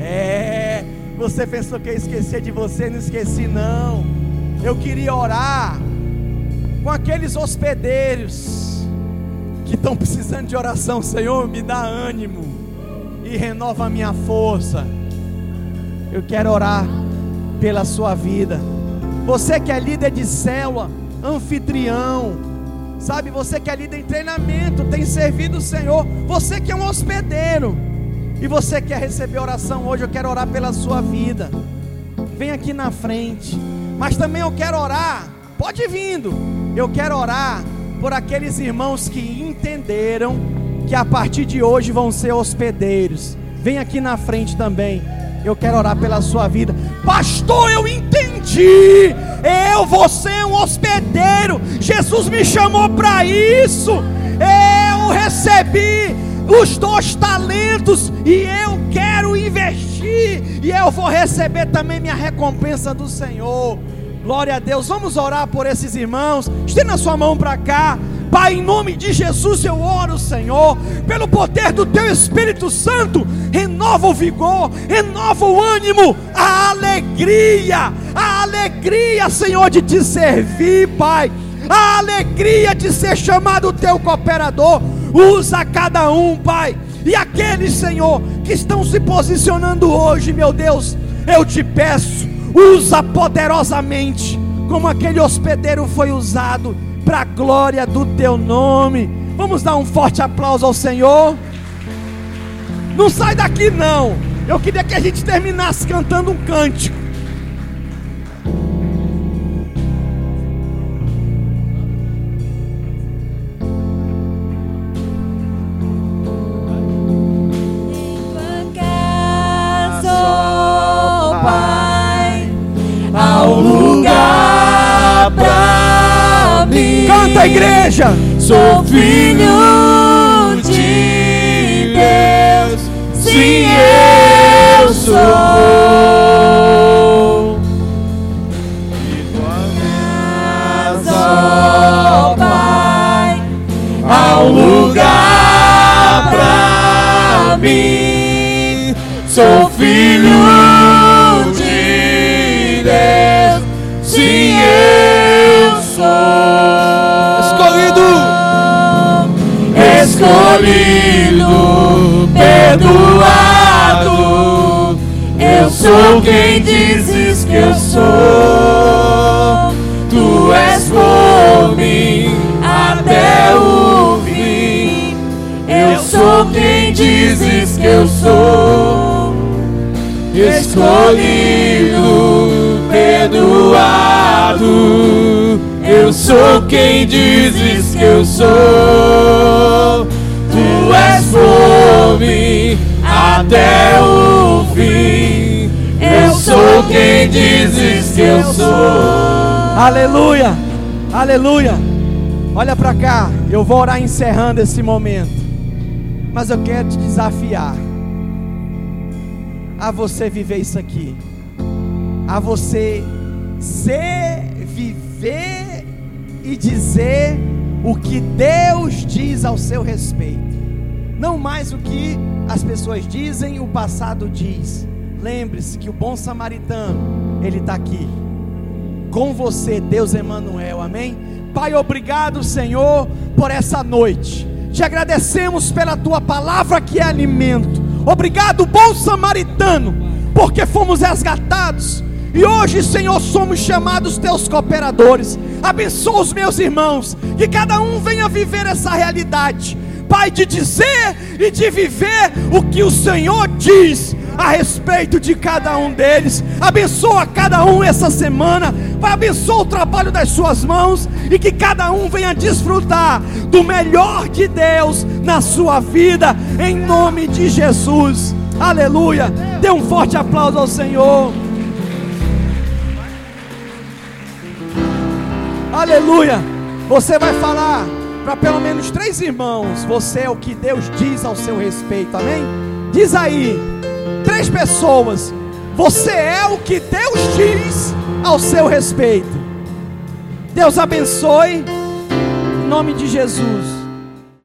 É, você pensou que eu esquecer de você, não esqueci não. Eu queria orar com aqueles hospedeiros que estão precisando de oração, Senhor, me dá ânimo e renova a minha força. Eu quero orar pela sua vida. Você que é líder de célula, anfitrião, sabe, você que é líder em treinamento, tem servido o Senhor, você que é um hospedeiro e você quer receber oração hoje, eu quero orar pela sua vida. Vem aqui na frente. Mas também eu quero orar, pode vindo. Eu quero orar por aqueles irmãos que entenderam que a partir de hoje vão ser hospedeiros. Vem aqui na frente também. Eu quero orar pela sua vida. Pastor, eu entendi. Eu vou ser um hospedeiro. Jesus me chamou para isso. Eu recebi os dois talentos e eu quero investir e eu vou receber também minha recompensa do Senhor. Glória a Deus. Vamos orar por esses irmãos. Estenda a sua mão para cá. Pai, em nome de Jesus eu oro, Senhor, pelo poder do Teu Espírito Santo, renova o vigor, renova o ânimo, a alegria, a alegria, Senhor, de te servir, Pai, a alegria de ser chamado Teu cooperador. Usa cada um, Pai, e aqueles, Senhor, que estão se posicionando hoje, meu Deus, eu te peço usa poderosamente, como aquele hospedeiro foi usado, para a glória do teu nome. Vamos dar um forte aplauso ao Senhor. Não sai daqui não. Eu queria que a gente terminasse cantando um cântico. Igreja. Sou filho escolhido, perdoado. Eu sou quem dizes que eu sou. Tu és por mim até o fim. Eu sou quem dizes que eu sou. Escolhido, perdoado. Eu sou quem dizes que eu sou. Até o fim. Eu sou quem dizes que eu sou. Aleluia, aleluia. Olha para cá, eu vou orar encerrando esse momento. Mas eu quero te desafiar a você viver isso aqui, a você ser, viver e dizer o que Deus diz ao seu respeito, não mais o que as pessoas dizem, o passado diz. Lembre-se que o bom samaritano, ele está aqui com você, Deus Emanuel, amém? Pai, obrigado, Senhor, por essa noite. Te agradecemos pela tua palavra que é alimento. Obrigado, bom samaritano, porque fomos resgatados. E hoje, Senhor, somos chamados teus cooperadores. Abençoa os meus irmãos, que cada um venha viver essa realidade. Pai, de dizer e de viver o que o Senhor diz a respeito de cada um deles. Abençoa cada um essa semana. Pai, abençoa o trabalho das suas mãos e que cada um venha desfrutar do melhor de Deus na sua vida, em nome de Jesus. Aleluia. Dê um forte aplauso ao Senhor. Aleluia. Você vai falar para pelo menos três irmãos: Você é o que Deus diz ao seu respeito, amém? Diz aí, três pessoas: Você é o que Deus diz ao seu respeito. Deus abençoe, em nome de Jesus.